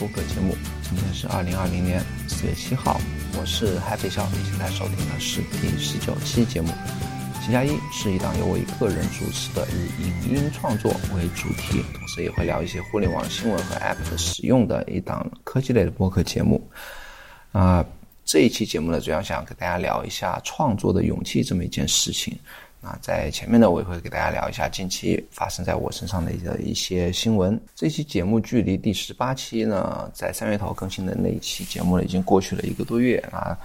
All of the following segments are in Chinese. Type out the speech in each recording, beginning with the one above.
播客节目。今天是二零二零年四月七号，我是 Happy 小，你现在收听的是第十九期节目。七加一是一档由我一个人主持的，以影音创作为主题，同时也会聊一些互联网新闻和 App 的使用的一档科技类的播客节目。啊，这一期节目呢，主要想跟大家聊一下创作的勇气这么一件事情。啊，在前面呢，我也会给大家聊一下近期发生在我身上的一些新闻。这期节目距离第十八期呢，在三月头更新的那一期节目呢，已经过去了一个多月啊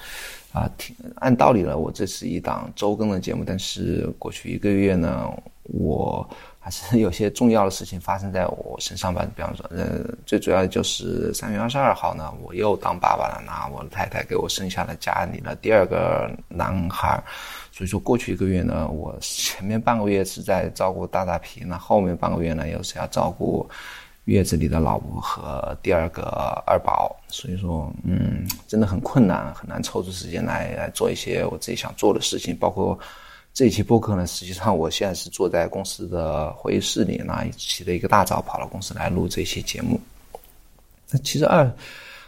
啊，挺按道理呢，我这是一档周更的节目，但是过去一个月呢，我还是有些重要的事情发生在我身上吧。比方说，呃，最主要的就是三月二十二号呢，我又当爸爸了，那我的太太给我生下了家里的第二个男孩。所以说，过去一个月呢，我前面半个月是在照顾大大皮，那后面半个月呢，又是要照顾月子里的老婆和第二个二宝。所以说，嗯，真的很困难，很难抽出时间来来做一些我自己想做的事情。包括这期播客呢，实际上我现在是坐在公司的会议室里，那起了一个大早跑到公司来录这期节目。那其实二。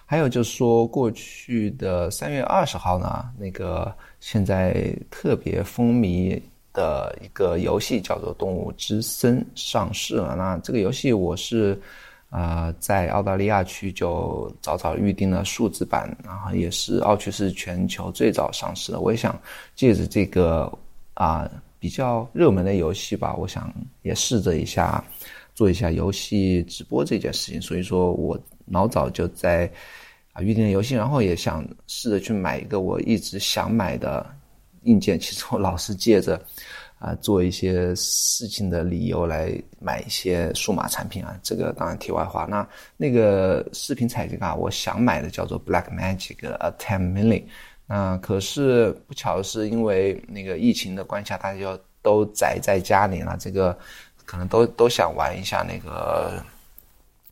还有就是说，过去的三月二十号呢，那个现在特别风靡的一个游戏叫做《动物之森》上市了。那这个游戏我是啊在澳大利亚区就早早预定了数字版，然后也是澳区是全球最早上市的。我也想借着这个啊比较热门的游戏吧，我想也试着一下做一下游戏直播这件事情。所以说我老早就在啊。预定游戏，然后也想试着去买一个我一直想买的硬件。其实我老是借着啊做一些事情的理由来买一些数码产品啊。这个当然题外话。那那个视频采集卡，我想买的叫做 Blackmagic A10 Mini。那可是不巧的是，因为那个疫情的关系，大家就都宅在家里了。这个可能都都想玩一下那个。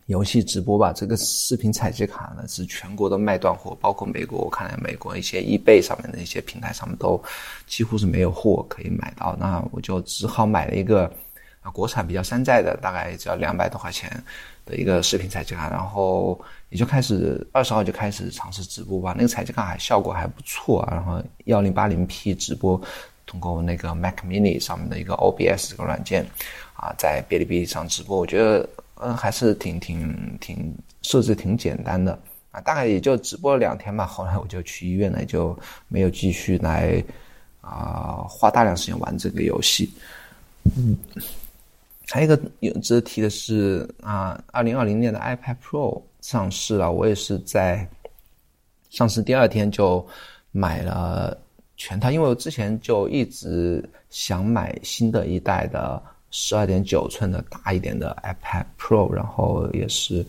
游戏直播吧，这个视频采集卡呢是全国都卖断货，包括美国，我看来美国一些 eBay 上面的一些平台上面都几乎是没有货可以买到。那我就只好买了一个啊国产比较山寨的，大概只要两百多块钱的一个视频采集卡，然后也就开始二十号就开始尝试直播吧。那个采集卡还效果还不错啊，然后幺零八零 P 直播，通过那个 Mac Mini 上面的一个 OBS 这个软件啊，在哔哩哔哩上直播，我觉得。嗯，还是挺挺挺设置挺简单的啊，大概也就直播了两天吧。后来我就去医院了，就没有继续来啊花大量时间玩这个游戏。嗯，还有一个有值得提的是啊，二零二零年的 iPad Pro 上市了，我也是在上市第二天就买了全套，因为我之前就一直想买新的一代的。十二点九寸的大一点的 iPad Pro，然后也是，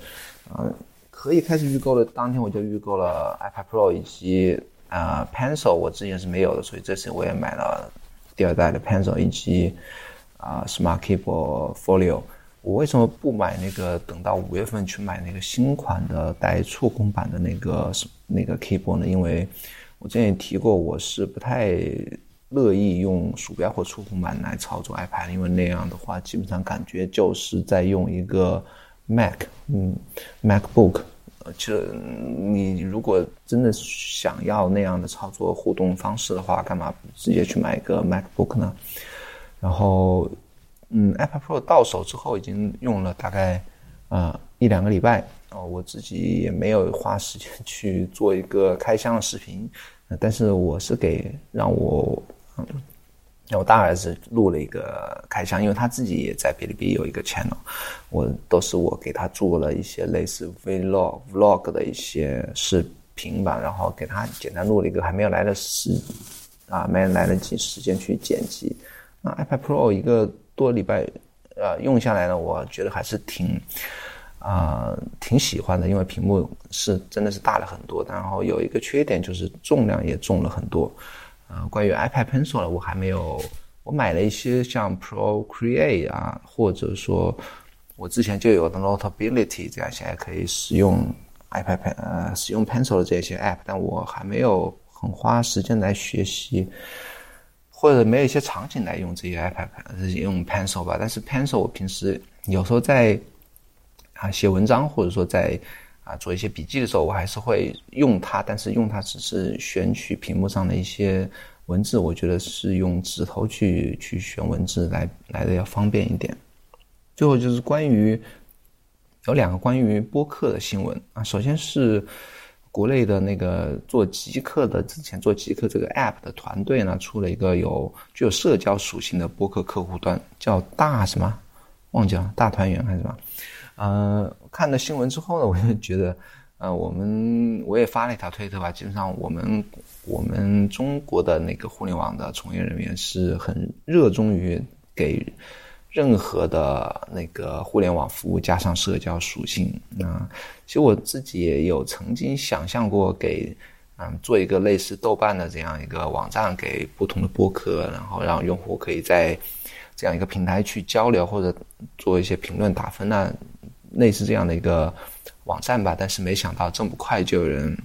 嗯，可以开始预购的当天我就预购了 iPad Pro 以及啊 Pencil，我之前是没有的，所以这次我也买了第二代的 Pencil 以及啊 Smart Keyboard Folio。我为什么不买那个等到五月份去买那个新款的带触控板的那个那个 Keyboard 呢？因为我之前也提过，我是不太。乐意用鼠标或触控板来操作 iPad，因为那样的话，基本上感觉就是在用一个 Mac，嗯，MacBook。呃，其实你如果真的想要那样的操作互动方式的话，干嘛不直接去买一个 MacBook 呢？然后，嗯，iPad Pro 到手之后已经用了大概啊一两个礼拜哦，我自己也没有花时间去做一个开箱的视频，但是我是给让我。嗯，那我大儿子录了一个开箱，因为他自己也在哔哩哔哩有一个 channel，我都是我给他做了一些类似 vlog vlog 的一些视频吧，然后给他简单录了一个，还没有来得及啊，没来得及时间去剪辑。那 iPad Pro 一个多礼拜，呃，用下来呢，我觉得还是挺啊挺喜欢的，因为屏幕是真的是大了很多，然后有一个缺点就是重量也重了很多。啊，关于 iPad Pencil 呢，我还没有。我买了一些像 Procreate 啊，或者说我之前就有的 Notability 这样现在可以使用 iPad Pen 呃使用 Pencil 的这些 App，但我还没有很花时间来学习，或者没有一些场景来用这些 iPad 用 Pencil 吧。但是 Pencil 我平时有时候在啊写文章，或者说在啊做一些笔记的时候，我还是会用它，但是用它只是选取屏幕上的一些文字，我觉得是用指头去去选文字来来的要方便一点。最后就是关于有两个关于播客的新闻啊，首先是。国内的那个做极客的，之前做极客这个 app 的团队呢，出了一个有具有社交属性的播客客户端，叫大什么？忘记了，大团圆还是什么？呃，看了新闻之后呢，我就觉得，呃，我们我也发了一条推特吧，基本上我们我们中国的那个互联网的从业人员是很热衷于给。任何的那个互联网服务加上社交属性，那其实我自己也有曾经想象过给嗯做一个类似豆瓣的这样一个网站，给不同的播客，然后让用户可以在这样一个平台去交流或者做一些评论打分那类似这样的一个网站吧。但是没想到这么快就有人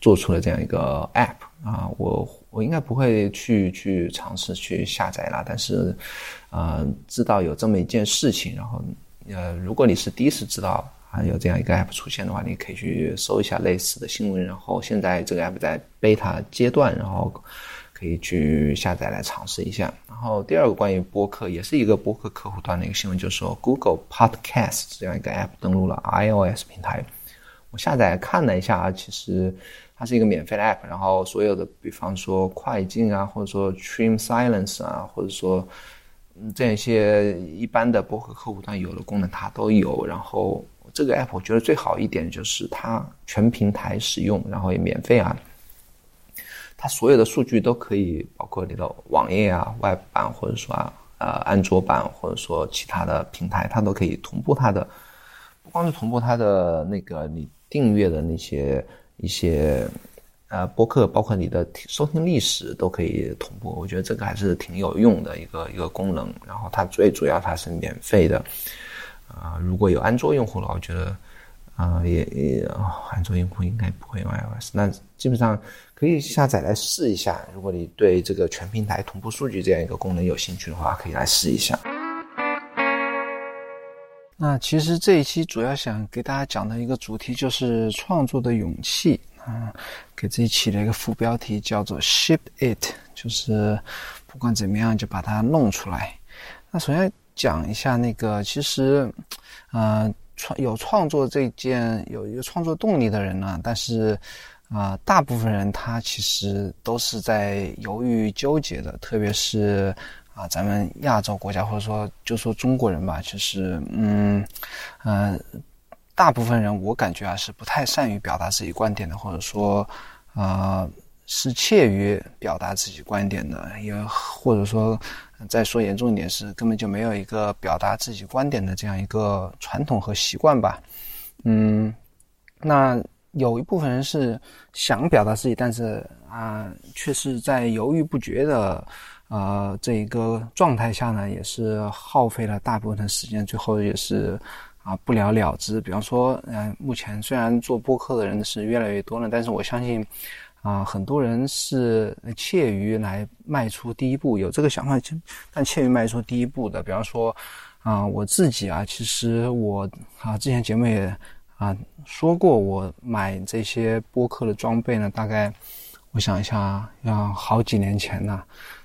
做出了这样一个 app 啊，我我应该不会去去尝试去下载了，但是。啊，知道有这么一件事情，然后，呃，如果你是第一次知道啊有这样一个 app 出现的话，你可以去搜一下类似的新闻。然后现在这个 app 在 beta 阶段，然后可以去下载来尝试一下。然后第二个关于播客，也是一个播客客户端的一个新闻，就是说 Google Podcast 这样一个 app 登录了 iOS 平台。我下载看了一下啊，其实它是一个免费的 app，然后所有的，比方说快进啊，或者说 Trim Silence 啊，或者说嗯这些一般的播客客户端有的功能它都有，然后这个 app 我觉得最好一点就是它全平台使用，然后也免费啊。它所有的数据都可以，包括你的网页啊、外版或者说啊呃安卓版或者说其他的平台，它都可以同步它的，不光是同步它的那个你订阅的那些一些。呃，播客包括你的收听历史都可以同步，我觉得这个还是挺有用的一个一个功能。然后它最主要它是免费的，啊，如果有安卓用户的话，我觉得啊也也安卓用户应该不会用 iOS，那基本上可以下载来试一下。如果你对这个全平台同步数据这样一个功能有兴趣的话，可以来试一下。那其实这一期主要想给大家讲的一个主题就是创作的勇气。嗯，给自己起了一个副标题，叫做 “Ship It”，就是不管怎么样就把它弄出来。那首先讲一下那个，其实，呃，创有创作这件有一个创作动力的人呢，但是，啊，大部分人他其实都是在犹豫纠结的，特别是啊，咱们亚洲国家或者说就说中国人吧，其实，嗯，嗯。大部分人，我感觉啊是不太善于表达自己观点的，或者说，啊是怯于表达自己观点的，也或者说，再说严重一点是根本就没有一个表达自己观点的这样一个传统和习惯吧。嗯，那有一部分人是想表达自己，但是啊却是在犹豫不决的，呃这一个状态下呢，也是耗费了大部分的时间，最后也是。啊，不了了之。比方说，嗯，目前虽然做播客的人是越来越多了，但是我相信，啊，很多人是怯于来迈出第一步，有这个想法，但怯于迈出第一步的。比方说，啊，我自己啊，其实我啊，之前节目也啊说过，我买这些播客的装备呢，大概我想一下，要好几年前了。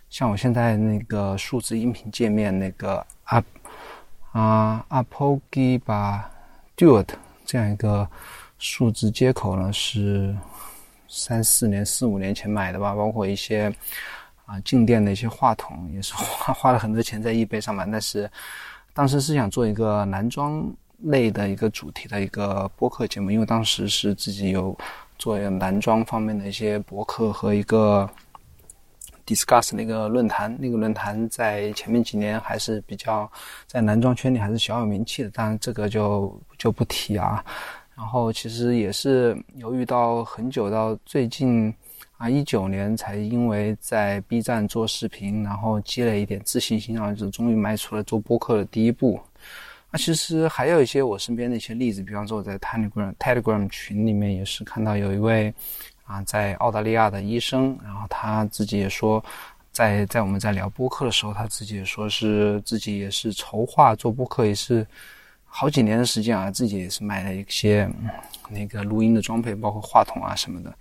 像我现在那个数字音频界面那个啊。啊，Apogee Duet 这样一个数字接口呢，是三四年、四五年前买的吧。包括一些啊静电的一些话筒，也是花 花了很多钱在易贝上买。但是当时是想做一个男装类的一个主题的一个播客节目，因为当时是自己有做男装方面的一些博客和一个。Discuss 那个论坛，那个论坛在前面几年还是比较在男装圈里还是小有名气的，当然这个就就不提啊。然后其实也是犹豫到很久，到最近啊一九年才因为在 B 站做视频，然后积累一点自信心，然后就终于迈出了做播客的第一步。那其实还有一些我身边的一些例子，比方说我在 Telegram Telegram 群里面也是看到有一位。啊，在澳大利亚的医生，然后他自己也说，在在我们在聊播客的时候，他自己也说是自己也是筹划做播客，也是好几年的时间啊，自己也是买了一些那个录音的装备，包括话筒啊什么的。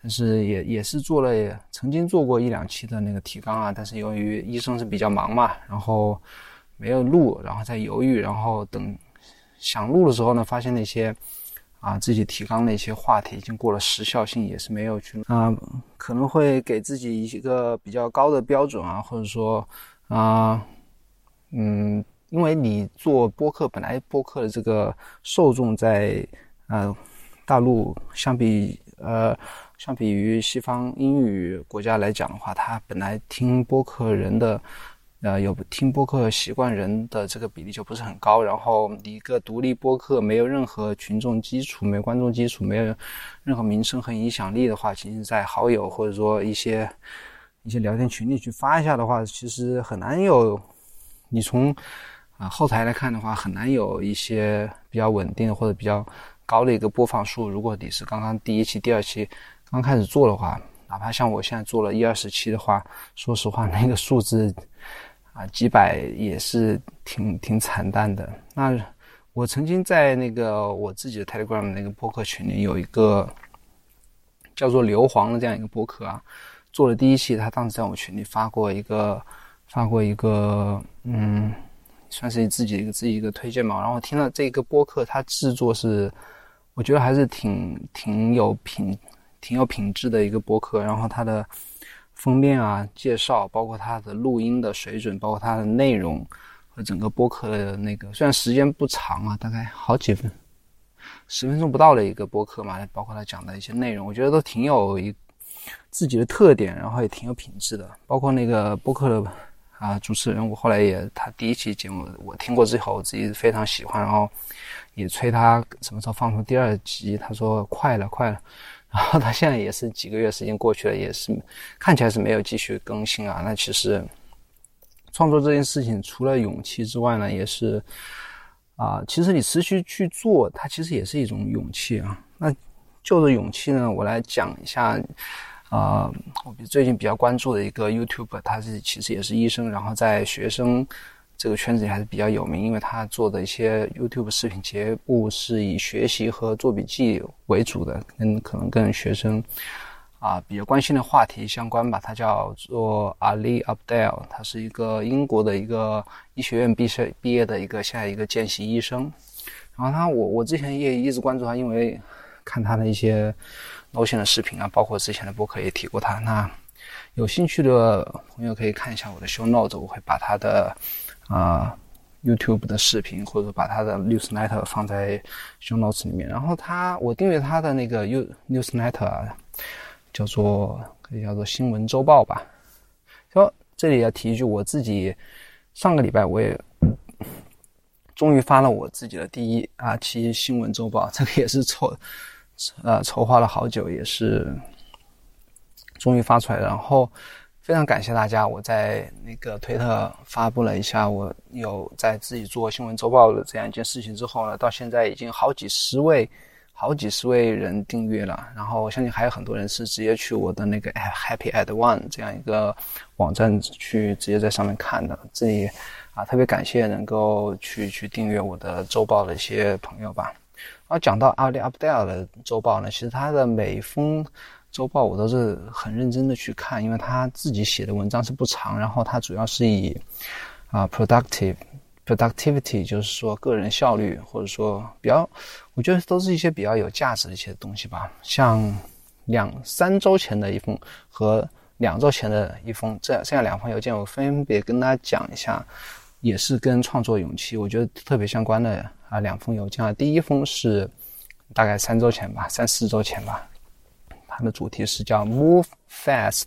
但是也也是做了，曾经做过一两期的那个提纲啊。但是由于医生是比较忙嘛，然后没有录，然后在犹豫，然后等想录的时候呢，发现那些啊自己提纲那些话题已经过了时效性，也是没有去啊，可能会给自己一个比较高的标准啊，或者说啊，嗯。因为你做播客，本来播客的这个受众在呃大陆相比呃相比于西方英语国家来讲的话，它本来听播客人的呃有听播客习惯人的这个比例就不是很高。然后一个独立播客没有任何群众基础、没有观众基础、没有任何名声和影响力的话，其实，在好友或者说一些一些聊天群里去发一下的话，其实很难有你从。后台来看的话，很难有一些比较稳定或者比较高的一个播放数。如果你是刚刚第一期、第二期刚开始做的话，哪怕像我现在做了一二十期的话，说实话，那个数字啊几百也是挺挺惨淡的。那我曾经在那个我自己的 Telegram 那个播客群里有一个叫做硫磺的这样一个播客啊，做了第一期，他当时在我群里发过一个发过一个嗯。算是自己一个自己一个推荐嘛，然后听了这个播客，它制作是，我觉得还是挺挺有品、挺有品质的一个播客。然后它的封面啊、介绍，包括它的录音的水准，包括它的内容和整个播客的那个，虽然时间不长啊，大概好几分，十分钟不到的一个播客嘛，包括他讲的一些内容，我觉得都挺有一自己的特点，然后也挺有品质的，包括那个播客的。啊，主持人，我后来也他第一期节目我听过之后，我自己非常喜欢，然后也催他什么时候放出第二集，他说快了，快了。然后他现在也是几个月时间过去了，也是看起来是没有继续更新啊。那其实创作这件事情，除了勇气之外呢，也是啊，其实你持续去做，它其实也是一种勇气啊。那就着勇气呢，我来讲一下。啊，我最近比较关注的一个 YouTube，他是其实也是医生，然后在学生这个圈子里还是比较有名，因为他做的一些 YouTube 视频节目是以学习和做笔记为主的，跟可能跟学生啊比较关心的话题相关吧。他叫做 Ali Abdel，他是一个英国的一个医学院毕业毕业的一个现在一个见习医生。然后他我我之前也一直关注他，因为看他的一些。露馅的视频啊，包括之前的博客也提过他。那有兴趣的朋友可以看一下我的 show notes，我会把他的啊 YouTube 的视频或者把他的 newsletter 放在 show notes 里面。然后他，我订阅他的那个 u newsletter，叫做可以叫做新闻周报吧。说这里要提一句，我自己上个礼拜我也终于发了我自己的第一啊期新闻周报，这个也是错的。呃，筹划了好久，也是终于发出来了。然后非常感谢大家，我在那个推特发布了一下，我有在自己做新闻周报的这样一件事情之后呢，到现在已经好几十位、好几十位人订阅了。然后我相信还有很多人是直接去我的那个 Happy at One 这样一个网站去直接在上面看的。这里啊，特别感谢能够去去订阅我的周报的一些朋友吧。而讲到阿里阿布戴尔的周报呢，其实他的每封周报我都是很认真的去看，因为他自己写的文章是不长，然后他主要是以啊 productive productivity，就是说个人效率，或者说比较，我觉得都是一些比较有价值的一些东西吧。像两三周前的一封和两周前的一封，这这样两封邮件，我分别跟大家讲一下，也是跟创作勇气，我觉得特别相关的。啊，两封邮件啊，第一封是大概三周前吧，三四周前吧。它的主题是叫 “Move Fast,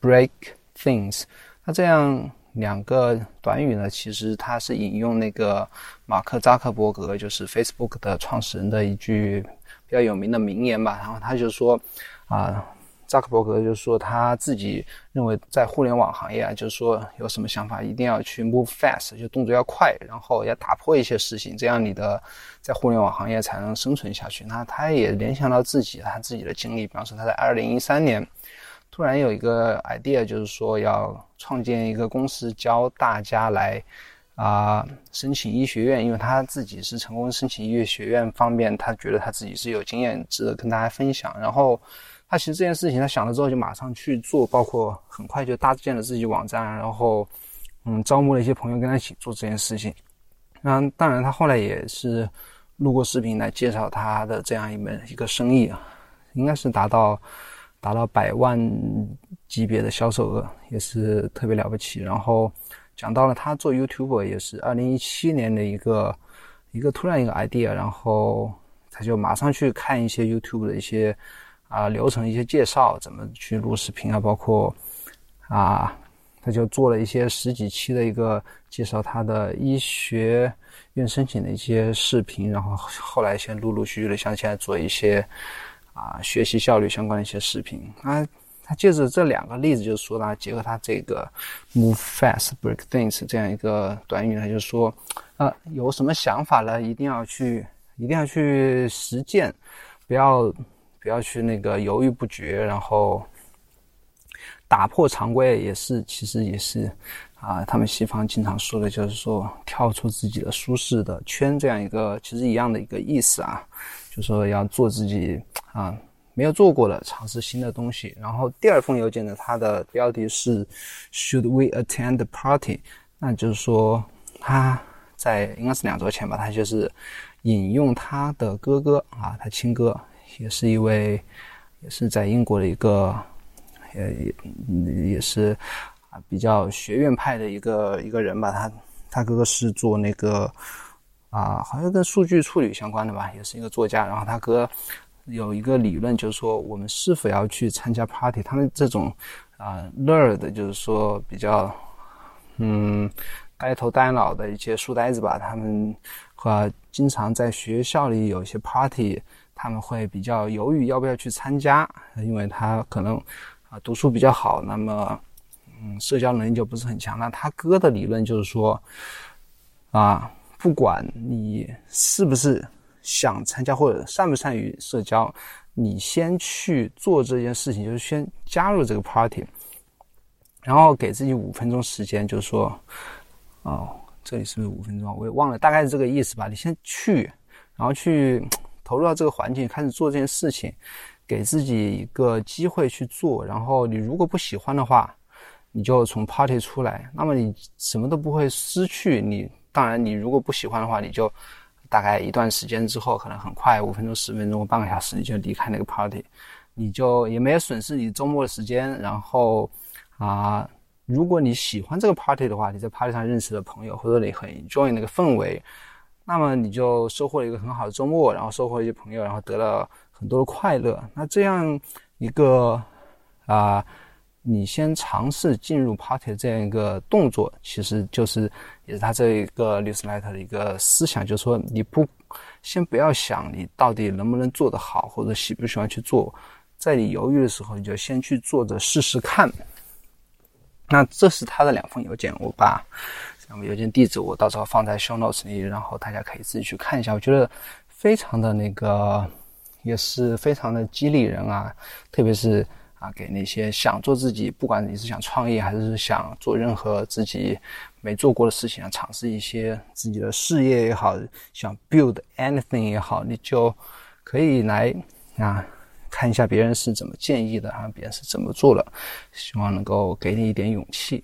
Break Things”。那这样两个短语呢，其实它是引用那个马克扎克伯格，就是 Facebook 的创始人的一句比较有名的名言吧。然后他就说啊。扎克伯格就是说，他自己认为在互联网行业啊，就是说有什么想法，一定要去 move fast，就动作要快，然后要打破一些事情，这样你的在互联网行业才能生存下去。那他也联想到自己他自己的经历，比方说他在二零一三年突然有一个 idea，就是说要创建一个公司，教大家来啊申请医学院，因为他自己是成功申请医学院方面，他觉得他自己是有经验值得跟大家分享。然后他其实这件事情他想了之后就马上去做，包括很快就搭建了自己网站，然后嗯招募了一些朋友跟他一起做这件事情。那当然他后来也是录过视频来介绍他的这样一门一个生意啊，应该是达到。达到百万级别的销售额也是特别了不起。然后讲到了他做 YouTube 也是二零一七年的一个一个突然一个 idea，然后他就马上去看一些 YouTube 的一些啊流程、一些介绍，怎么去录视频啊，包括啊他就做了一些十几期的一个介绍他的医学院申请的一些视频，然后后来先陆陆续续的像现在做一些。啊，学习效率相关的一些视频，他他借着这两个例子，就是说呢，结合他这个 move fast break things 这样一个短语，他就说，呃，有什么想法呢，一定要去，一定要去实践，不要不要去那个犹豫不决，然后打破常规，也是其实也是啊，他们西方经常说的就是说跳出自己的舒适的圈这样一个其实一样的一个意思啊。就说要做自己啊没有做过的，尝试新的东西。然后第二封邮件呢，它的标题是 Should we attend the party？那就是说他在应该是两周前吧，他就是引用他的哥哥啊，他亲哥也是一位也是在英国的一个呃也也是啊比较学院派的一个一个人吧。他他哥哥是做那个。啊，好像跟数据处理相关的吧，也是一个作家。然后他哥有一个理论，就是说我们是否要去参加 party。他们这种啊 nerd，就是说比较嗯呆头呆脑的一些书呆子吧，他们啊经常在学校里有一些 party，他们会比较犹豫要不要去参加，因为他可能啊读书比较好，那么嗯社交能力就不是很强。那他哥的理论就是说啊。不管你是不是想参加或者善不善于社交，你先去做这件事情，就是先加入这个 party，然后给自己五分钟时间，就是说，哦，这里是不是五分钟？我也忘了，大概是这个意思吧。你先去，然后去投入到这个环境，开始做这件事情，给自己一个机会去做。然后你如果不喜欢的话，你就从 party 出来，那么你什么都不会失去。你。当然，你如果不喜欢的话，你就大概一段时间之后，可能很快五分钟、十分钟、半个小时，你就离开那个 party，你就也没有损失你周末的时间。然后啊，如果你喜欢这个 party 的话，你在 party 上认识的朋友，或者你很 enjoy 那个氛围，那么你就收获了一个很好的周末，然后收获一些朋友，然后得了很多的快乐。那这样一个啊。你先尝试进入 party 这样一个动作，其实就是也是他这一个 newsletter 的一个思想，就是说你不先不要想你到底能不能做得好，或者喜不喜欢去做，在你犹豫的时候，你就先去做着试试看。那这是他的两封邮件，我把那么邮件地址我到时候放在 show notes 里，然后大家可以自己去看一下。我觉得非常的那个，也是非常的激励人啊，特别是。啊，给那些想做自己，不管你是想创业还是想做任何自己没做过的事情啊，尝试一些自己的事业也好，想 build anything 也好，你就可以来啊看一下别人是怎么建议的啊，别人是怎么做的，希望能够给你一点勇气。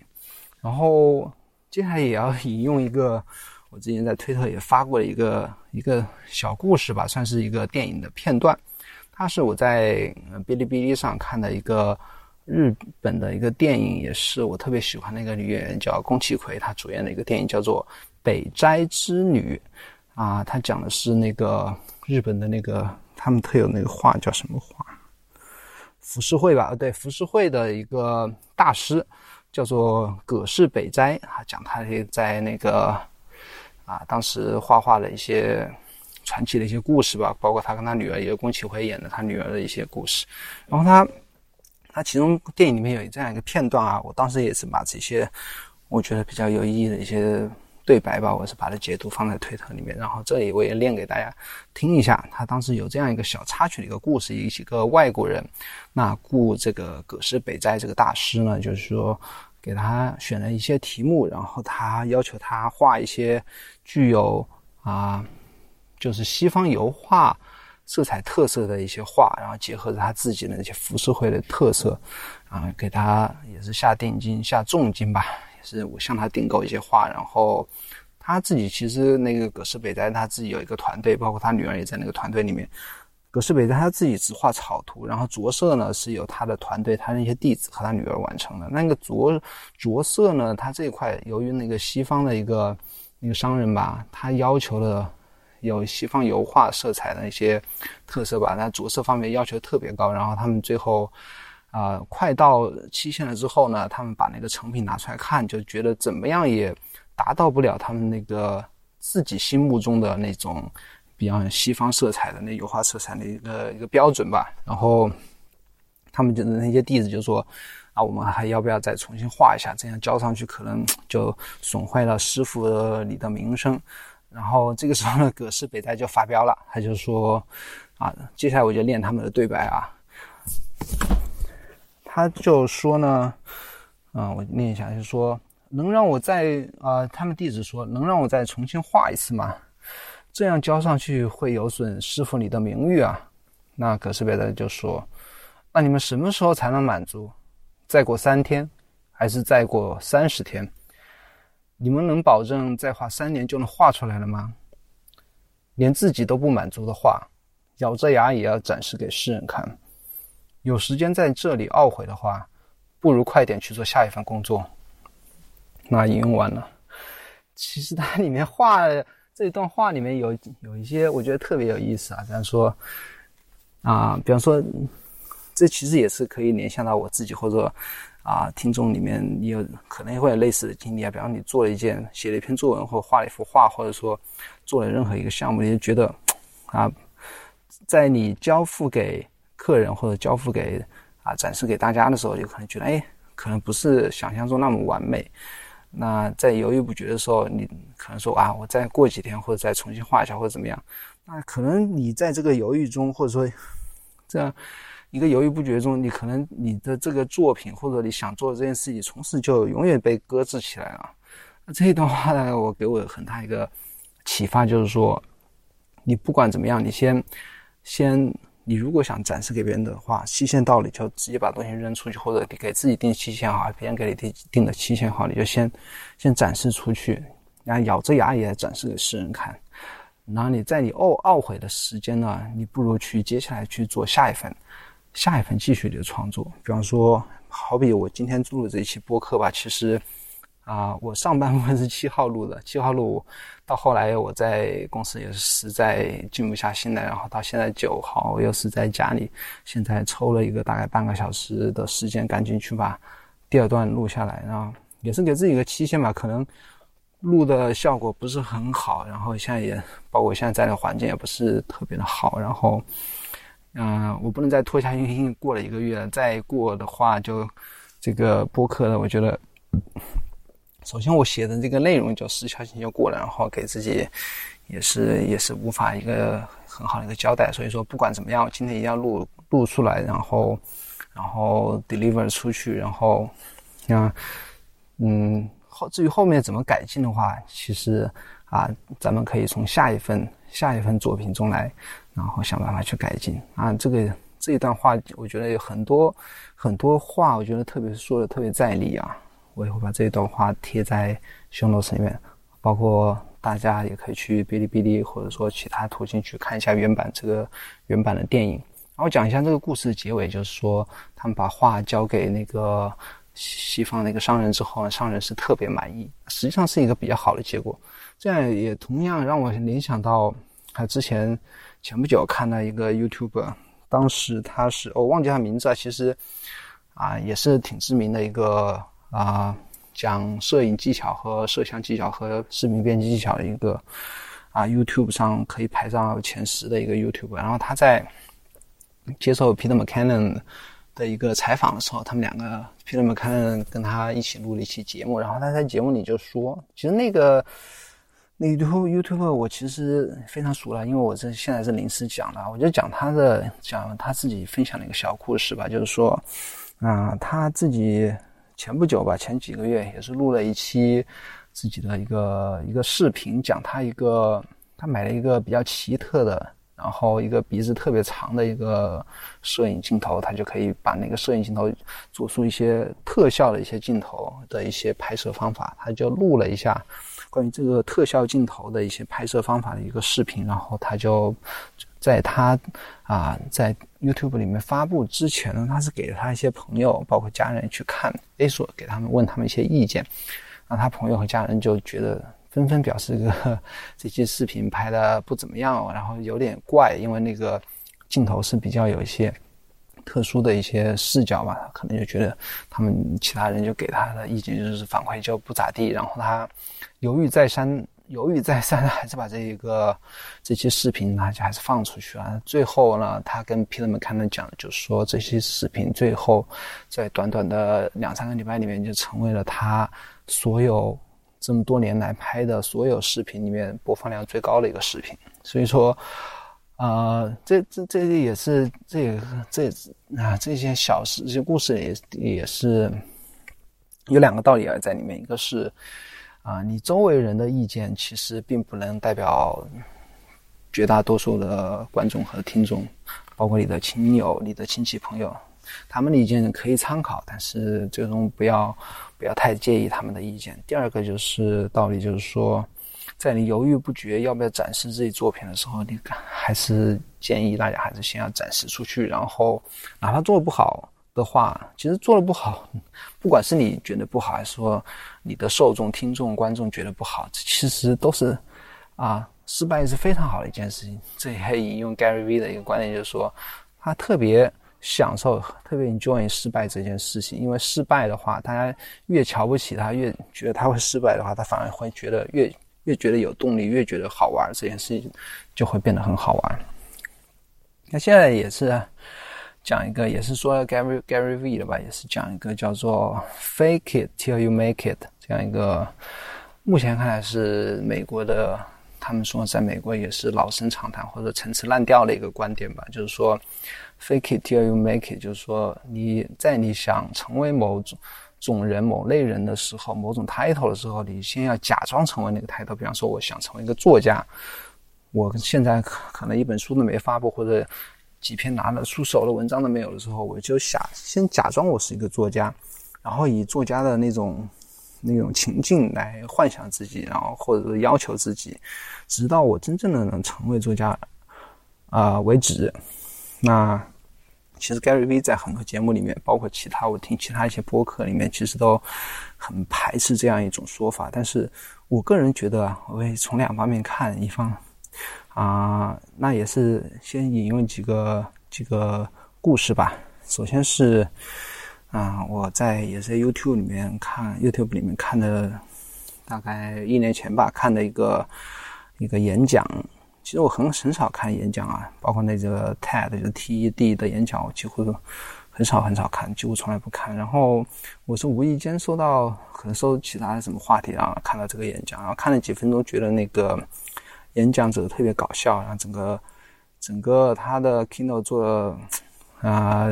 然后接下来也要 引用一个我之前在推特也发过的一个一个小故事吧，算是一个电影的片段。它是我在哔哩哔哩上看的一个日本的一个电影，也是我特别喜欢的一个女演员，叫宫崎葵，她主演的一个电影叫做《北斋之女》啊，她讲的是那个日本的那个他们特有那个画叫什么画？浮世绘吧？对，浮世绘的一个大师叫做葛饰北斋啊，讲他在那个啊当时画画的一些。传奇的一些故事吧，包括他跟他女儿，也个宫崎辉演的他女儿的一些故事。然后他，他其中电影里面有这样一个片段啊，我当时也是把这些我觉得比较有意义的一些对白吧，我是把它截图放在推特里面。然后这里我也念给大家听一下，他当时有这样一个小插曲的一个故事，一几个外国人那雇这个葛饰北斋这个大师呢，就是说给他选了一些题目，然后他要求他画一些具有啊，就是西方油画色彩特色的一些画，然后结合着他自己的那些浮世绘的特色，啊，给他也是下定金、下重金吧，是我向他订购一些画，然后他自己其实那个葛饰北斋他自己有一个团队，包括他女儿也在那个团队里面。葛饰北斋他自己只画草图，然后着色呢是由他的团队、他那些弟子和他女儿完成的。那个着着色呢，他这一块由于那个西方的一个那个商人吧，他要求的有西方油画色彩的一些特色吧，那着色方面要求特别高。然后他们最后啊，快到期限了之后呢，他们把那个成品拿出来看，就觉得怎么样也达到不了他们那个自己心目中的那种。比较西方色彩的那油画色彩的一个一个标准吧，然后他们就那些弟子就说啊，我们还要不要再重新画一下？这样交上去可能就损坏了师傅你的名声。然后这个时候呢，葛饰北斋就发飙了，他就说啊，接下来我就练他们的对白啊，他就说呢，嗯，我念一下，就说能让我再啊，他们弟子说能让我再重新画一次吗？这样交上去会有损师傅你的名誉啊！那葛饰北斋就说：“那你们什么时候才能满足？再过三天，还是再过三十天？你们能保证再画三年就能画出来了吗？连自己都不满足的话，咬着牙也要展示给世人看。有时间在这里懊悔的话，不如快点去做下一份工作。”那引用完了，其实它里面画。这一段话里面有有一些我觉得特别有意思啊，比方说啊，比方说，这其实也是可以联想到我自己或者啊听众里面你有可能会有类似的经历啊，比方你做了一件写了一篇作文或画了一幅画，或者说做了任何一个项目，你就觉得啊，在你交付给客人或者交付给啊展示给大家的时候，就可能觉得哎，可能不是想象中那么完美。那在犹豫不决的时候，你可能说啊，我再过几天或者再重新画一下或者怎么样？那可能你在这个犹豫中，或者说这样一个犹豫不决中，你可能你的这个作品或者你想做的这件事情，从此就永远被搁置起来了。那这一段话呢，我给我很大一个启发，就是说，你不管怎么样，你先先。你如果想展示给别人的话，期限到了就直接把东西扔出去，或者给自己定期限好，别人给你定定的期限好，你就先先展示出去，然后咬着牙也展示给世人看。然后你在你懊懊悔的时间呢，你不如去接下来去做下一份，下一份继续的创作。比方说，好比我今天做的这一期播客吧，其实。啊，我上半部分是七号录的，七号录到后来我在公司也是实在静不下心来，然后到现在九号又是在家里，现在抽了一个大概半个小时的时间，赶紧去把第二段录下来，然后也是给自己一个期限吧，可能录的效果不是很好，然后现在也包括现在在的环境也不是特别的好，然后嗯，我不能再拖下去，因为过了一个月，再过的话就这个播客的，我觉得。首先，我写的这个内容就时效性就过了，然后给自己也是也是无法一个很好的一个交代。所以说，不管怎么样，今天一定要录录出来，然后然后 deliver 出去，然后那嗯后至于后面怎么改进的话，其实啊，咱们可以从下一份下一份作品中来，然后想办法去改进啊。这个这一段话，我觉得有很多很多话，我觉得特别说的特别在理啊。我也会把这一段话贴在 show notes 里面，包括大家也可以去哔哩哔哩或者说其他途径去看一下原版这个原版的电影。然后讲一下这个故事的结尾，就是说他们把画交给那个西方那个商人之后呢，商人是特别满意，实际上是一个比较好的结果。这样也同样让我联想到，他之前前不久看到一个 YouTube，当时他是我忘记他名字啊，其实啊也是挺知名的一个。啊，讲摄影技巧和摄像技巧和视频编辑技巧的一个啊，YouTube 上可以排上前十的一个 YouTube。然后他在接受 Peter McKinnon 的一个采访的时候，他们两个 Peter McKinnon 跟他一起录了一期节目。然后他在节目里就说，其实那个那 YouTube YouTube 我其实非常熟了，因为我这现在是临时讲的，我就讲他的讲他自己分享的一个小故事吧，就是说啊，他自己。前不久吧，前几个月也是录了一期自己的一个一个视频，讲他一个他买了一个比较奇特的。然后一个鼻子特别长的一个摄影镜头，他就可以把那个摄影镜头做出一些特效的一些镜头的一些拍摄方法，他就录了一下关于这个特效镜头的一些拍摄方法的一个视频，然后他就在他啊在 YouTube 里面发布之前呢，他是给了他一些朋友，包括家人去看，诶说给他们问他们一些意见，那他朋友和家人就觉得。纷纷表示这个这期视频拍的不怎么样，然后有点怪，因为那个镜头是比较有一些特殊的一些视角吧，可能就觉得他们其他人就给他的意见就是反馈就不咋地，然后他犹豫再三，犹豫再三，还是把这一个 这期视频呢就还是放出去了。最后呢，他跟 Peter 们看的讲，就是说这些视频最后在短短的两三个礼拜里面就成为了他所有。这么多年来拍的所有视频里面播放量最高的一个视频，所以说，啊，这这这也是这也这啊这些小事、这些故事也也是有两个道理啊在里面，一个是啊，你周围人的意见其实并不能代表绝大多数的观众和听众，包括你的亲友、你的亲戚朋友，他们的意见可以参考，但是最终不要。不要太介意他们的意见。第二个就是道理，就是说，在你犹豫不决要不要展示自己作品的时候，你还是建议大家还是先要展示出去。然后，哪怕做的不好的话，其实做的不好，不管是你觉得不好，还是说你的受众、听众、观众觉得不好，这其实都是啊，失败是非常好的一件事情。这也引用 Gary V 的一个观点，就是说，他特别。享受特别 enjoy 失败这件事情，因为失败的话，大家越瞧不起他，越觉得他会失败的话，他反而会觉得越越觉得有动力，越觉得好玩，这件事情就会变得很好玩。那现在也是讲一个，也是说 Gary Gary V 的吧，也是讲一个叫做 Fake it till you make it 这样一个，目前看来是美国的，他们说在美国也是老生常谈或者陈词滥调的一个观点吧，就是说。Fake it till you make it，就是说你在你想成为某种种人、某类人的时候，某种 title 的时候，你先要假装成为那个 title。比方说，我想成为一个作家，我现在可能一本书都没发布，或者几篇拿得出手的文章都没有的时候，我就想先假装我是一个作家，然后以作家的那种那种情境来幻想自己，然后或者是要求自己，直到我真正的能成为作家啊为止。那其实 Gary V 在很多节目里面，包括其他我听其他一些播客里面，其实都很排斥这样一种说法。但是我个人觉得，我会从两方面看，一方啊，那也是先引用几个几个故事吧。首先是啊，我在也是 YouTube 里面看 YouTube 里面看的，大概一年前吧，看的一个一个演讲。其实我很很少看演讲啊，包括那个 TED 就是 TED 的演讲，我几乎很少很少看，几乎从来不看。然后我是无意间收到，可能收其他什么话题，然后看到这个演讲，然后看了几分钟，觉得那个演讲者特别搞笑，然后整个整个他的 Kindle 做的啊，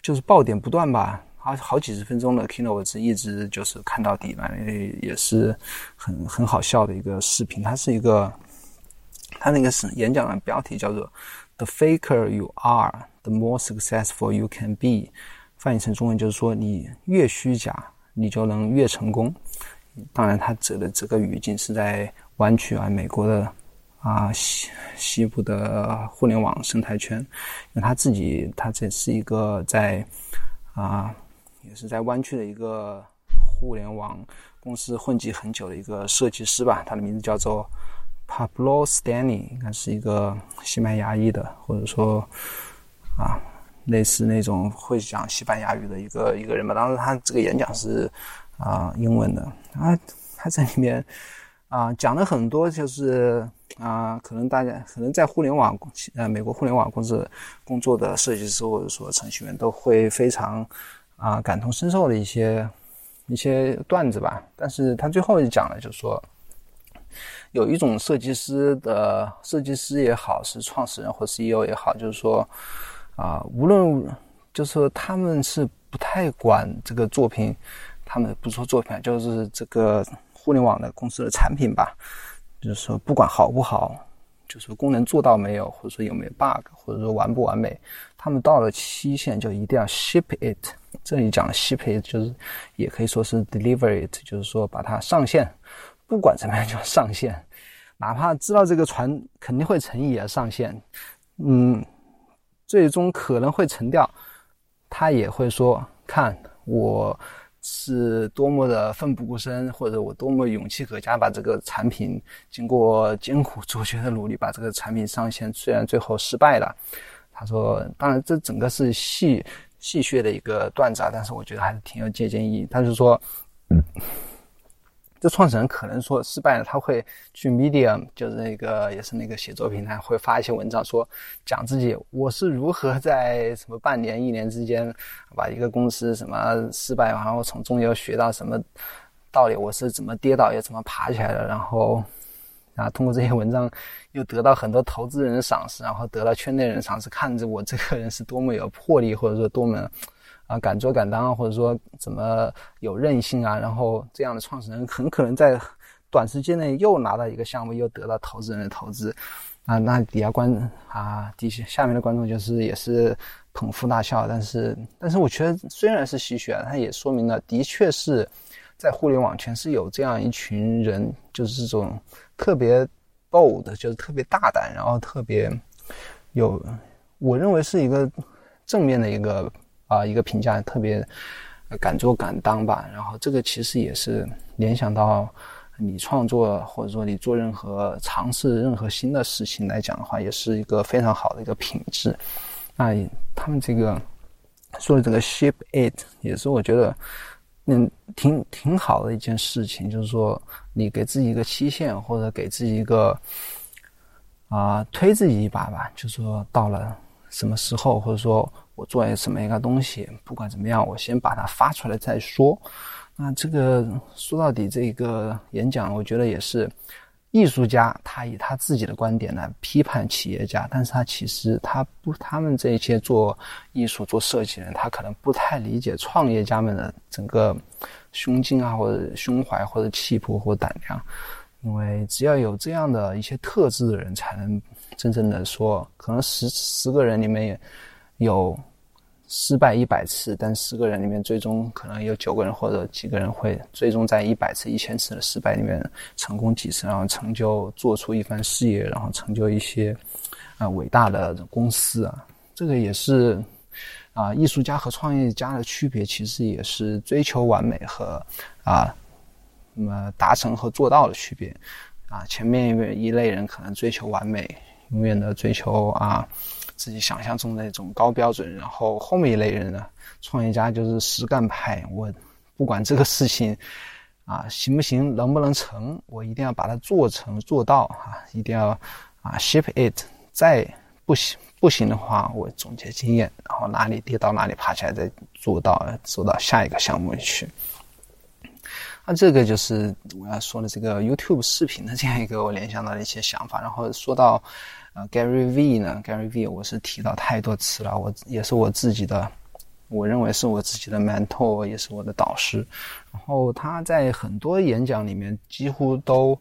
就是爆点不断吧，好好几十分钟的 Kindle，我是一直就是看到底嘛，也是很很好笑的一个视频，它是一个。他那个是演讲的标题叫做 “The faker you are, the more successful you can be”，翻译成中文就是说，你越虚假，你就能越成功。当然，他指的这个语境是在湾区啊，美国的啊西西部的互联网生态圈。因为他自己，他这是一个在啊，也是在湾区的一个互联网公司混迹很久的一个设计师吧。他的名字叫做。Pablo Stanley 应该是一个西班牙裔的，或者说啊，类似那种会讲西班牙语的一个一个人吧。当时他这个演讲是啊英文的啊，他在里面啊讲了很多，就是啊，可能大家可能在互联网呃美国互联网公司工作的设计师或者说程序员都会非常啊感同身受的一些一些段子吧。但是他最后就讲了，就是说。有一种设计师的设计师也好，是创始人或 CEO 也好，就是说，啊，无论就是说他们是不太管这个作品，他们不说作品，就是这个互联网的公司的产品吧，就是说不管好不好，就是功能做到没有，或者说有没有 bug，或者说完不完美，他们到了期限就一定要 ship it。这里讲的 ship it 就是也可以说是 deliver it，就是说把它上线，不管怎么样就要上线，哪怕知道这个船肯定会沉也要上线，嗯，最终可能会沉掉。他也会说：“看我是多么的奋不顾身，或者我多么勇气可嘉，把这个产品经过艰苦卓绝的努力把这个产品上线。虽然最后失败了，他说，当然这整个是戏戏谑的一个段子啊，但是我觉得还是挺有借鉴意义。他是说。”嗯这创始人可能说失败了，他会去 Medium，就是那个也是那个写作平台，会发一些文章，说讲自己我是如何在什么半年、一年之间把一个公司什么失败，然后从中又学到什么道理，我是怎么跌倒又怎么爬起来的，然后啊通过这些文章又得到很多投资人的赏识，然后得到圈内人赏识，看着我这个人是多么有魄力，或者说多么。啊，敢做敢当啊，或者说怎么有韧性啊？然后这样的创始人很可能在短时间内又拿到一个项目，又得到投资人的投资，啊，那底下观啊，底下下面的观众就是也是捧腹大笑。但是，但是我觉得虽然是戏谑，它也说明了的确是在互联网圈是有这样一群人，就是这种特别 bold，就是特别大胆，然后特别有，我认为是一个正面的一个。啊，一个评价特别敢做敢当吧。然后这个其实也是联想到你创作或者说你做任何尝试任何新的事情来讲的话，也是一个非常好的一个品质。那他们这个说的这个 ship it 也是我觉得嗯挺挺好的一件事情，就是说你给自己一个期限或者给自己一个啊推自己一把吧，就说到了什么时候或者说。我做什么一个东西，不管怎么样，我先把它发出来再说。那这个说到底，这个演讲，我觉得也是艺术家他以他自己的观点来批判企业家，但是他其实他不，他们这些做艺术、做设计的人，他可能不太理解创业家们的整个胸襟啊，或者胸怀，或者气魄或者胆量。因为只要有这样的一些特质的人，才能真正的说，可能十十个人里面。有失败一百次，但十个人里面最终可能有九个人或者几个人会最终在一百次、一千次的失败里面成功几次，然后成就做出一番事业，然后成就一些啊伟大的公司啊。这个也是啊艺术家和创业家的区别，其实也是追求完美和啊那么达成和做到的区别啊。前面一类人可能追求完美，永远的追求啊。自己想象中的那种高标准，然后后面一类人呢，创业家就是实干派。我不管这个事情啊行不行，能不能成，我一定要把它做成做到啊，一定要啊 ship it。再不行不行的话，我总结经验，然后哪里跌倒哪里爬起来，再做到做到下一个项目去。那这个就是我要说的这个 YouTube 视频的这样一个我联想到的一些想法。然后说到。啊，Gary V 呢？Gary V 我是提到太多次了，我也是我自己的，我认为是我自己的 mentor，也是我的导师。然后他在很多演讲里面几乎都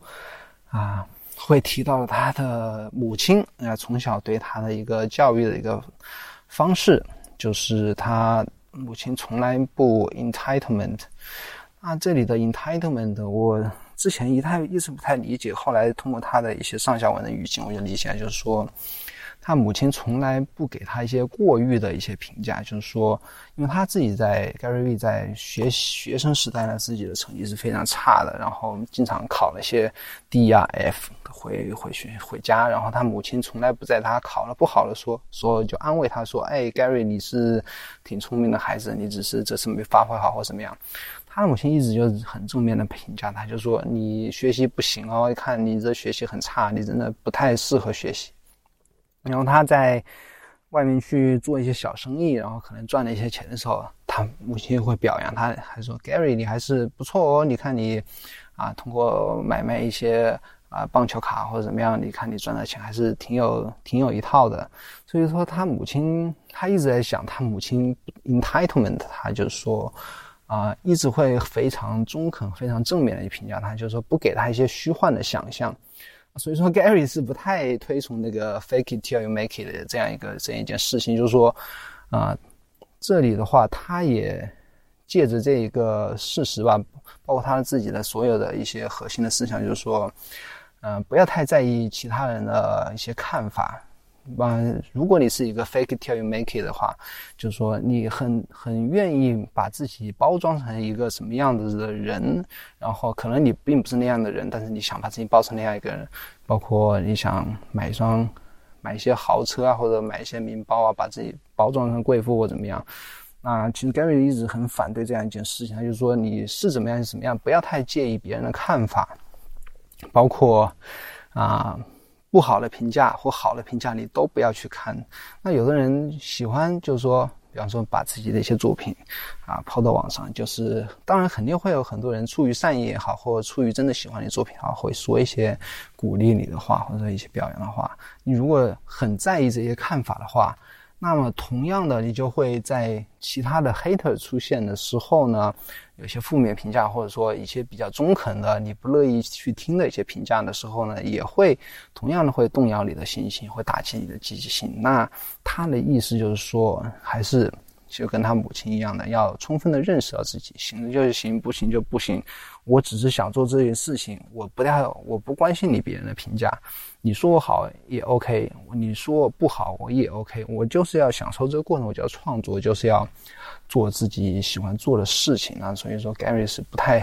啊会提到他的母亲啊，从小对他的一个教育的一个方式，就是他母亲从来不 entitlement。那，这里的 entitlement 我。之前一太一直不太理解，后来通过他的一些上下文的语境，我就理解了，就是说，他母亲从来不给他一些过誉的一些评价，就是说，因为他自己在 Gary 在学学生时代呢，自己的成绩是非常差的，然后经常考了些 D 啊 F 回回学回家，然后他母亲从来不在他考了不好的说说就安慰他说，哎，Gary 你是挺聪明的孩子，你只是这次没发挥好或怎么样。他的母亲一直就是很正面的评价他，就说你学习不行哦，一看你这学习很差，你真的不太适合学习。然后他在外面去做一些小生意，然后可能赚了一些钱的时候，他母亲会表扬他，还说 Gary 你还是不错哦，你看你啊，通过买卖一些啊棒球卡或者怎么样，你看你赚的钱还是挺有挺有一套的。所以说他母亲他一直在想，他母亲 entitlement，他就是说啊一直会非常中肯、非常正面的去评价他，就是说不给他一些虚幻的想象。所以说 Gary 是不太推崇那个 fake it till you make it 的这样一个这样一件事情，就是说啊这里的话他也。借着这一个事实吧，包括他自己的所有的一些核心的思想，就是说，嗯，不要太在意其他人的一些看法。嗯，如果你是一个 fake it till you make it 的话，就是说你很很愿意把自己包装成一个什么样子的人，然后可能你并不是那样的人，但是你想把自己包成那样一个人，包括你想买一双买一些豪车啊，或者买一些名包啊，把自己包装成贵妇或怎么样。那，其实 Gary 一直很反对这样一件事情，他就说你是怎么样就怎么样，不要太介意别人的看法，包括啊不好的评价或好的评价你都不要去看。那有的人喜欢就是说，比方说把自己的一些作品啊抛到网上，就是当然肯定会有很多人出于善意也好，或出于真的喜欢你作品啊，会说一些鼓励你的话或者一些表扬的话。你如果很在意这些看法的话，那么，同样的，你就会在其他的 hater 出现的时候呢，有些负面评价，或者说一些比较中肯的、你不乐意去听的一些评价的时候呢，也会同样的会动摇你的信心，会打击你的积极性。那他的意思就是说，还是就跟他母亲一样的，要充分的认识到自己，行就是行，不行就不行。我只是想做这件事情，我不太，我不关心你别人的评价。你说我好也 OK，你说我不好我也 OK。我就是要享受这个过程，我就要创作，就是要做自己喜欢做的事情啊。所以说，Gary 是不太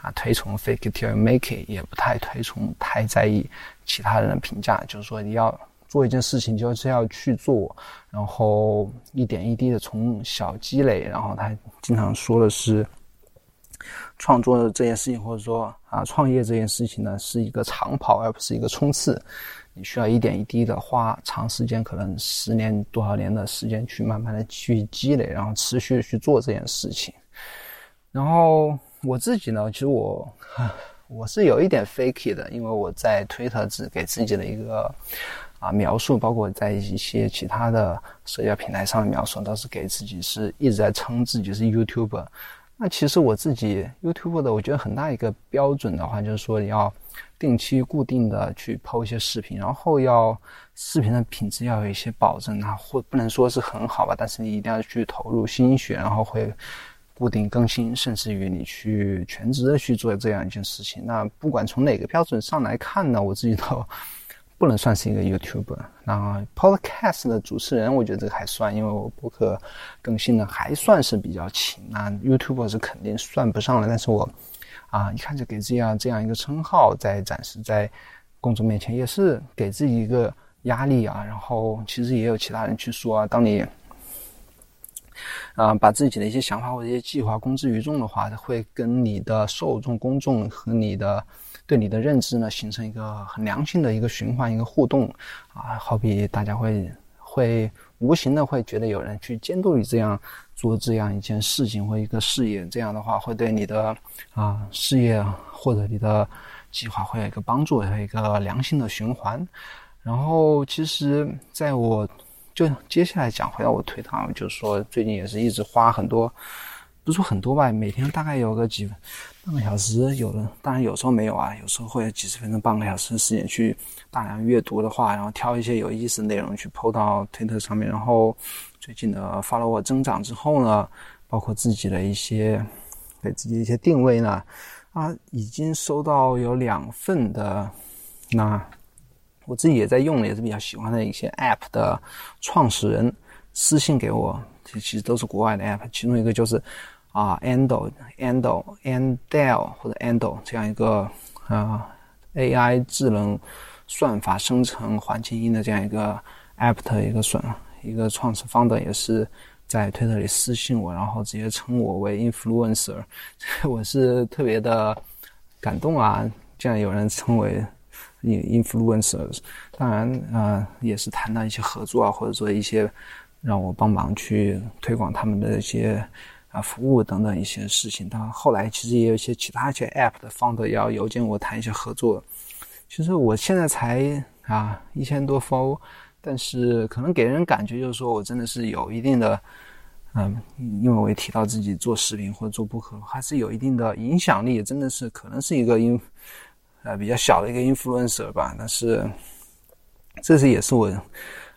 啊推崇 fake it till make it，也不太推崇太在意其他人的评价。就是说，你要做一件事情，就是要去做，然后一点一滴的从小积累。然后他经常说的是。创作这件事情，或者说啊，创业这件事情呢，是一个长跑，而不是一个冲刺。你需要一点一滴的花长时间，可能十年多少年的时间，去慢慢的去积累，然后持续的去做这件事情。然后我自己呢，其实我 我是有一点 fake 的，因为我在推特只给自己的一个啊描述，包括在一些其他的社交平台上的描述，都是给自己是一直在称自己是 YouTube。那其实我自己 YouTube 的，我觉得很大一个标准的话，就是说你要定期固定的去抛一些视频，然后要视频的品质要有一些保证啊，或不能说是很好吧，但是你一定要去投入心血，然后会固定更新，甚至于你去全职的去做这样一件事情。那不管从哪个标准上来看呢，我自己都。不能算是一个 YouTuber，那 Podcast 的主持人，我觉得这个还算，因为我博客更新的还算是比较勤。那 YouTuber 是肯定算不上了，但是我啊，一看就给自己啊这样一个称号，在展示在公众面前，也是给自己一个压力啊。然后其实也有其他人去说啊，当你啊把自己的一些想法或者一些计划公之于众的话，会跟你的受众公众和你的。对你的认知呢，形成一个很良性的一个循环，一个互动，啊，好比大家会会无形的会觉得有人去监督你这样做这样一件事情或一个事业，这样的话会对你的啊事业或者你的计划会有一个帮助，有一个良性的循环。然后，其实在我就接下来讲回到我推堂，就是说最近也是一直花很多。不是说很多吧，每天大概有个几半个小时，有的当然有时候没有啊，有时候会有几十分钟、半个小时的时间去大量阅读的话，然后挑一些有意思的内容去 PO 到推特上面。然后最近的 follow 增长之后呢，包括自己的一些给自己一些定位呢，啊，已经收到有两份的，那我自己也在用，也是比较喜欢的一些 app 的创始人私信给我，这其实都是国外的 app，其中一个就是。啊，Ando、Ando、Andel 或者 Ando 这样一个啊 AI 智能算法生成环境音的这样一个 App 的一个算一个创始方的，也是在推特里私信我，然后直接称我为 Influencer，我是特别的感动啊！这样有人称为 Influencers，当然啊，也是谈到一些合作啊，或者说一些让我帮忙去推广他们的一些。啊，服务等等一些事情，他后来其实也有一些其他一些 App 的方的要邮件我谈一些合作，其实我现在才啊一千多 f o l 但是可能给人感觉就是说我真的是有一定的，嗯，因为我也提到自己做视频或者做播客，还是有一定的影响力，真的是可能是一个因呃比较小的一个 influencer 吧。但是这是也是我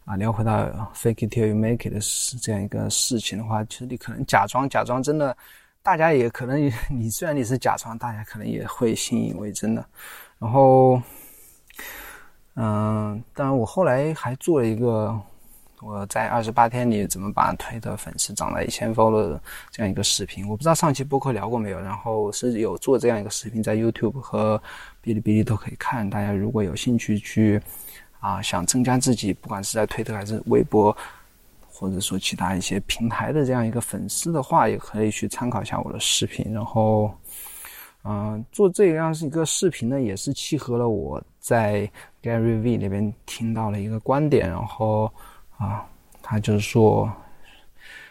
啊聊回到 fake it till you make it 的这样一个事情的话，其实你可能假装假装真的。大家也可能，你虽然你是假装，大家可能也会信以为真的。然后，嗯，当然我后来还做了一个，我在二十八天里怎么把推的粉丝涨到一千 follow 的这样一个视频。我不知道上期播客聊过没有，然后是有做这样一个视频，在 YouTube 和哔哩哔哩都可以看。大家如果有兴趣去啊，想增加自己，不管是在推特还是微博。或者说其他一些平台的这样一个粉丝的话，也可以去参考一下我的视频。然后，嗯，做这样是一个视频呢，也是契合了我在 Gary V 那边听到了一个观点。然后，啊，他就是说，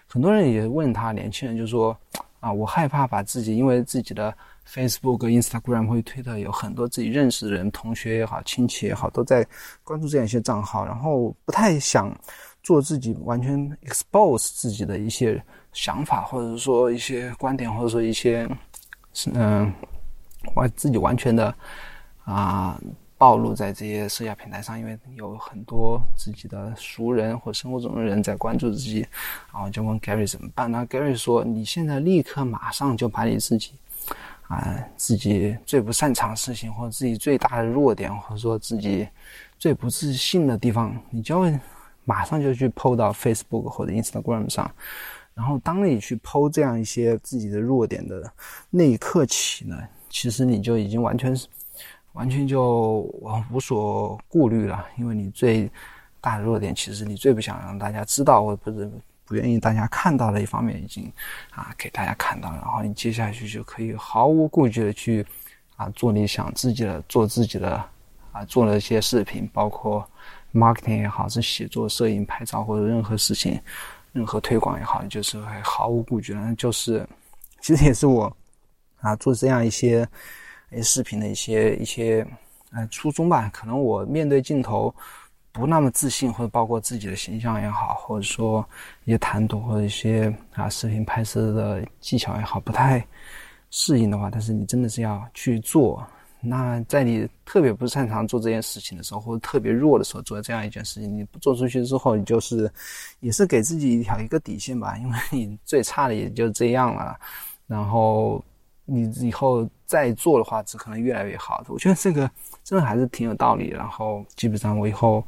很多人也问他，年轻人就说，啊，我害怕把自己，因为自己的 Facebook、Instagram 或者 Twitter 有很多自己认识的人，同学也好，亲戚也好，都在关注这样一些账号，然后不太想。做自己完全 expose 自己的一些想法，或者说一些观点，或者说一些嗯，完自己完全的啊暴露在这些社交平台上，因为有很多自己的熟人或生活中的人在关注自己，然后就问 Gary 怎么办？那 Gary 说：“你现在立刻马上就把你自己啊自己最不擅长事情，或者自己最大的弱点，或者说自己最不自信的地方，你就会。”马上就去 PO 到 Facebook 或者 Instagram 上，然后当你去 PO 这样一些自己的弱点的那一刻起呢，其实你就已经完全完全就无所顾虑了，因为你最大的弱点，其实你最不想让大家知道，或者不是不愿意大家看到的一方面，已经啊给大家看到，然后你接下去就可以毫无顾忌的去啊做你想自己的，做自己的啊做了一些视频，包括。marketing 也好，是写作、摄影、拍照或者任何事情，任何推广也好，就是会毫无顾忌的。就是，其实也是我啊做这样一些视频的一些一些呃初衷吧。可能我面对镜头不那么自信，或者包括自己的形象也好，或者说一些谈吐或者一些啊视频拍摄的技巧也好，不太适应的话，但是你真的是要去做。那在你特别不擅长做这件事情的时候，或者特别弱的时候，做这样一件事情，你不做出去之后，你就是也是给自己一条一个底线吧，因为你最差的也就这样了。然后你以后再做的话，只可能越来越好。我觉得这个真的还是挺有道理。然后基本上我以后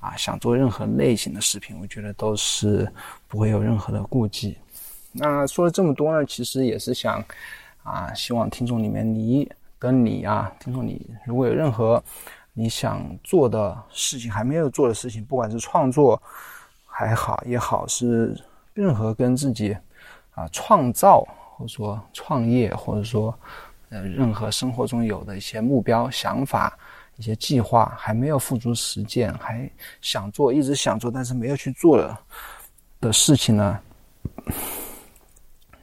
啊想做任何类型的视频，我觉得都是不会有任何的顾忌。那说了这么多呢，其实也是想啊，希望听众里面你。跟你啊，听众你如果有任何你想做的事情还没有做的事情，不管是创作还好也好，是任何跟自己啊创造或者说创业或者说呃任何生活中有的一些目标、想法、一些计划还没有付诸实践，还想做一直想做但是没有去做的的事情呢？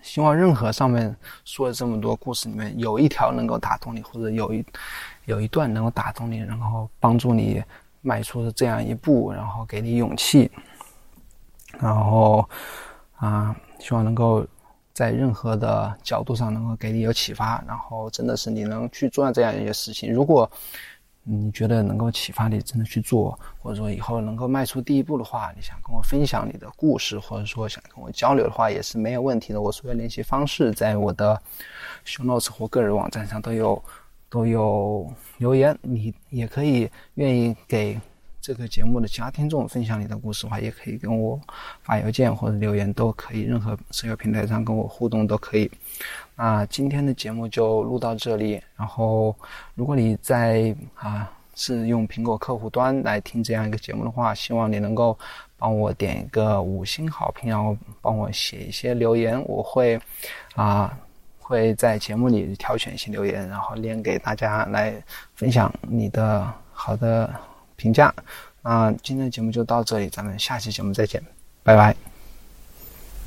希望任何上面说的这么多故事里面有一条能够打动你，或者有一有一段能够打动你，然后帮助你迈出这样一步，然后给你勇气，然后啊，希望能够在任何的角度上能够给你有启发，然后真的是你能去做这样一些事情。如果你觉得能够启发你真的去做，或者说以后能够迈出第一步的话，你想跟我分享你的故事，或者说想跟我交流的话，也是没有问题的。我所有联系方式在我的 show notes 或个人网站上都有都有留言。你也可以愿意给这个节目的其他听众分享你的故事的话，也可以跟我发邮件或者留言，都可以。任何社交平台上跟我互动都可以。那今天的节目就录到这里。然后，如果你在啊是用苹果客户端来听这样一个节目的话，希望你能够帮我点一个五星好评，然后帮我写一些留言，我会啊会在节目里挑选一些留言，然后念给大家来分享你的好的评价。那今天的节目就到这里，咱们下期节目再见，拜拜。